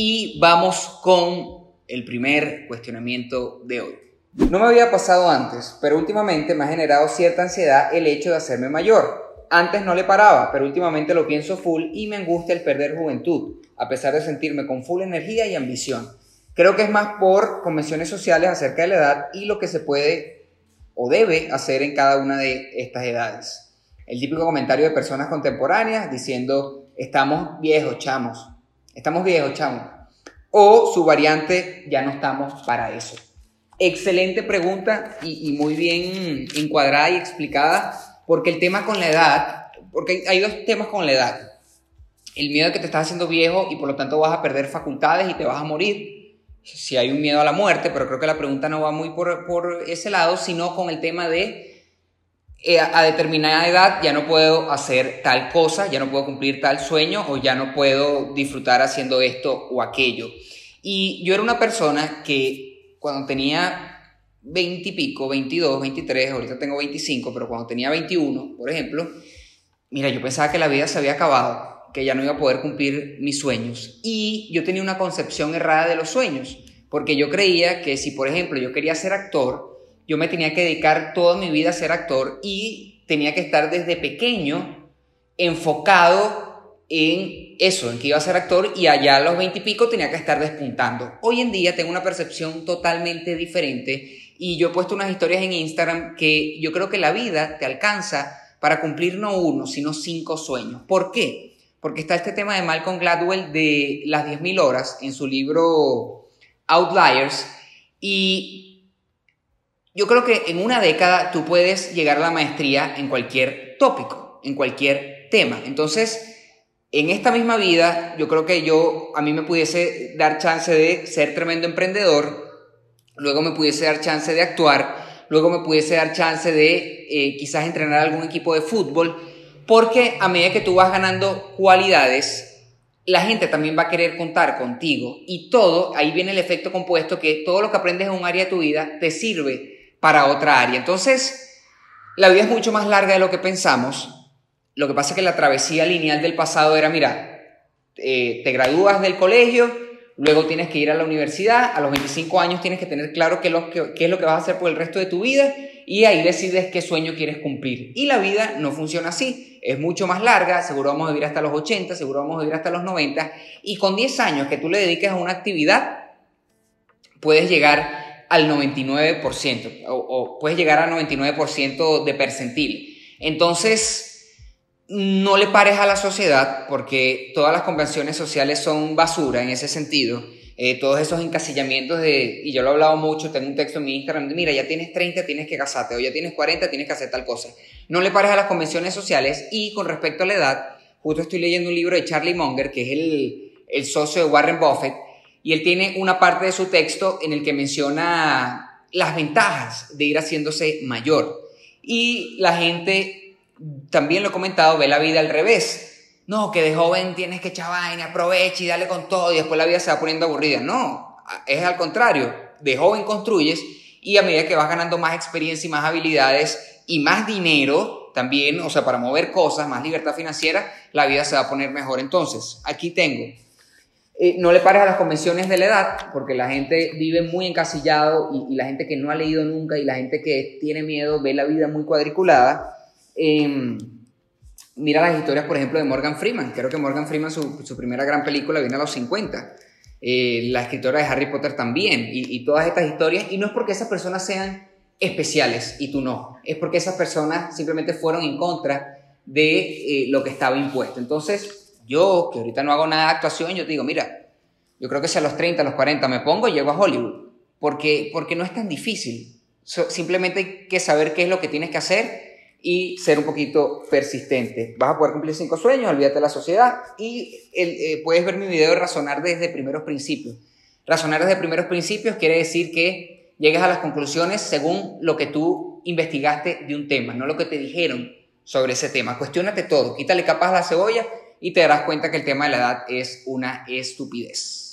Y vamos con el primer cuestionamiento de hoy. No me había pasado antes, pero últimamente me ha generado cierta ansiedad el hecho de hacerme mayor. Antes no le paraba, pero últimamente lo pienso full y me angustia el perder juventud, a pesar de sentirme con full energía y ambición. Creo que es más por convenciones sociales acerca de la edad y lo que se puede o debe hacer en cada una de estas edades. El típico comentario de personas contemporáneas diciendo, estamos viejos, chamos, estamos viejos, chamos. O su variante, ya no estamos para eso. Excelente pregunta y, muy bien encuadrada y explicada, porque el tema con la edad, porque hay dos temas con la edad. El miedo de que te estás haciendo viejo y por lo tanto vas a perder facultades y te vas a morir. Si hay un miedo a la muerte, pero creo que la pregunta no va muy por, ese lado, sino con el tema de a determinada edad ya no puedo hacer tal cosa, ya no puedo cumplir tal sueño o ya no puedo disfrutar haciendo esto o aquello. Y yo era una persona que cuando tenía 20 y pico, 22, 23, ahorita tengo 25, pero cuando tenía 21, por ejemplo, mira, yo pensaba que la vida se había acabado, que ya no iba a poder cumplir mis sueños. Y yo tenía una concepción errada de los sueños, porque yo creía que si, por ejemplo, yo quería ser actor, yo me tenía que dedicar toda mi vida a ser actor y tenía que estar desde pequeño enfocado en eso, en que iba a ser actor y allá a los veintipico tenía que estar despuntando. Hoy en día tengo una percepción totalmente diferente y yo he puesto unas historias en Instagram que yo creo que la vida te alcanza para cumplir no uno, sino cinco sueños. ¿Por qué? Porque está este tema de Malcolm Gladwell de las 10.000 horas en su libro Outliers y yo creo que en una década tú puedes llegar a la maestría en cualquier tópico, en cualquier tema. Entonces, en esta misma vida, yo creo que yo, a mí me pudiese dar chance de ser tremendo emprendedor, luego me pudiese dar chance de actuar, luego me pudiese dar chance de eh, quizás entrenar algún equipo de fútbol, porque a medida que tú vas ganando cualidades, la gente también va a querer contar contigo y todo, ahí viene el efecto compuesto, que todo lo que aprendes en un área de tu vida te sirve para otra área. Entonces, la vida es mucho más larga de lo que pensamos lo que pasa es que la travesía lineal del pasado era, mira, eh, te gradúas del colegio, luego tienes que ir a la universidad, a los 25 años tienes que tener claro qué, lo, qué, es lo que vas a hacer por el resto de tu vida y ahí decides qué sueño quieres cumplir. Y la vida no funciona así, es mucho más larga, seguro vamos a vivir hasta los 80, seguro vamos a vivir hasta los 90 y con 10 años que tú le dediques a una actividad, puedes llegar al 99% o, o puedes llegar al 99% de percentil. Entonces, no le pares a la sociedad, porque todas las convenciones sociales son basura en ese sentido. Eh, todos esos encasillamientos de, y yo lo he hablado mucho, tengo un texto en mi Instagram, de, mira, ya tienes 30, tienes que casarte, o ya tienes 40, tienes que hacer tal cosa. No le pares a las convenciones sociales y con respecto a la edad, justo estoy leyendo un libro de Charlie Munger, que es el, el socio de Warren Buffett, y él tiene una parte de su texto en el que menciona las ventajas de ir haciéndose mayor. Y la gente también lo he comentado, ve la vida al revés. No, que de joven tienes que echar vaina, aprovecha y dale con todo y después la vida se va poniendo aburrida. No, es al contrario. De joven construyes y a medida que vas ganando más experiencia y más habilidades y más dinero también, o sea, para mover cosas, más libertad financiera, la vida se va a poner mejor. Entonces, aquí tengo. Eh, no le pares a las convenciones de la edad, porque la gente vive muy encasillado y, la gente que no ha leído nunca y la gente que tiene miedo ve la vida muy cuadriculada Em, mira las historias, por ejemplo, de Morgan Freeman. Creo que Morgan Freeman, su, primera gran película, viene a los 50. Eh, la escritora de Harry Potter también. Y, todas estas historias. Y no es porque esas personas sean especiales y tú no. Es porque esas personas simplemente fueron en contra de eh, lo que estaba impuesto. Entonces, yo, que ahorita no hago nada de actuación, yo te digo, mira, yo creo que si a los 30, a los 40 me pongo, llego a Hollywood. Porque, porque no es tan difícil. simplemente hay que saber qué es lo que tienes que hacer y ser un poquito persistente. Vas a poder cumplir cinco sueños, olvídate de la sociedad y eh, puedes ver mi video de razonar desde primeros principios. Razonar desde primeros principios quiere decir que llegues a las conclusiones según lo que tú investigaste de un tema, no lo que te dijeron sobre ese tema. Cuestiónate todo, quítale capas a la cebolla y te darás cuenta que el tema de la edad es una estupidez.